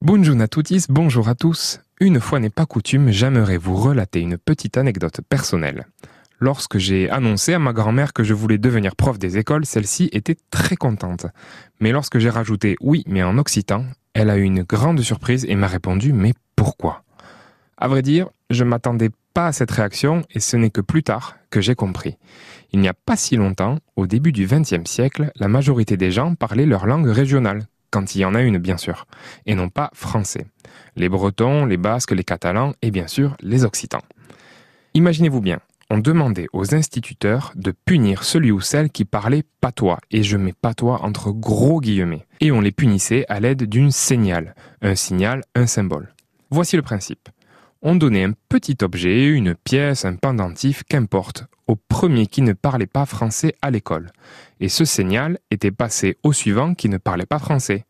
Bonjour à tous, bonjour à tous. Une fois n'est pas coutume, j'aimerais vous relater une petite anecdote personnelle. Lorsque j'ai annoncé à ma grand-mère que je voulais devenir prof des écoles, celle-ci était très contente. Mais lorsque j'ai rajouté oui, mais en occitan, elle a eu une grande surprise et m'a répondu mais pourquoi? À vrai dire, je m'attendais pas à cette réaction et ce n'est que plus tard que j'ai compris. Il n'y a pas si longtemps, au début du XXe siècle, la majorité des gens parlaient leur langue régionale, quand il y en a une bien sûr, et non pas français. Les Bretons, les Basques, les Catalans et bien sûr les Occitans. Imaginez-vous bien, on demandait aux instituteurs de punir celui ou celle qui parlait patois, et je mets patois entre gros guillemets, et on les punissait à l'aide d'une signal, un signal, un symbole. Voici le principe. On donnait un petit objet, une pièce, un pendentif, qu'importe, au premier qui ne parlait pas français à l'école, et ce signal était passé au suivant qui ne parlait pas français.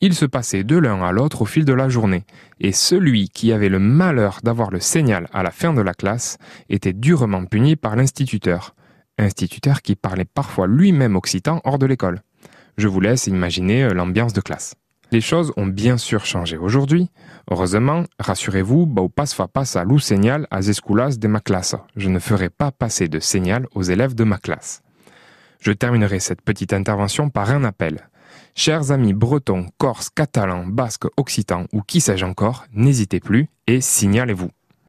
Il se passait de l'un à l'autre au fil de la journée, et celui qui avait le malheur d'avoir le signal à la fin de la classe était durement puni par l'instituteur, instituteur qui parlait parfois lui-même occitan hors de l'école. Je vous laisse imaginer euh, l'ambiance de classe. Les choses ont bien sûr changé aujourd'hui. Heureusement, rassurez-vous, bau passe fa passe à lou signal à esculas de ma classe. Je ne ferai pas passer de signal aux élèves de ma classe. Je terminerai cette petite intervention par un appel. Chers amis bretons, corses, catalans, basques, occitans ou qui sais-je encore, n'hésitez plus et signalez-vous.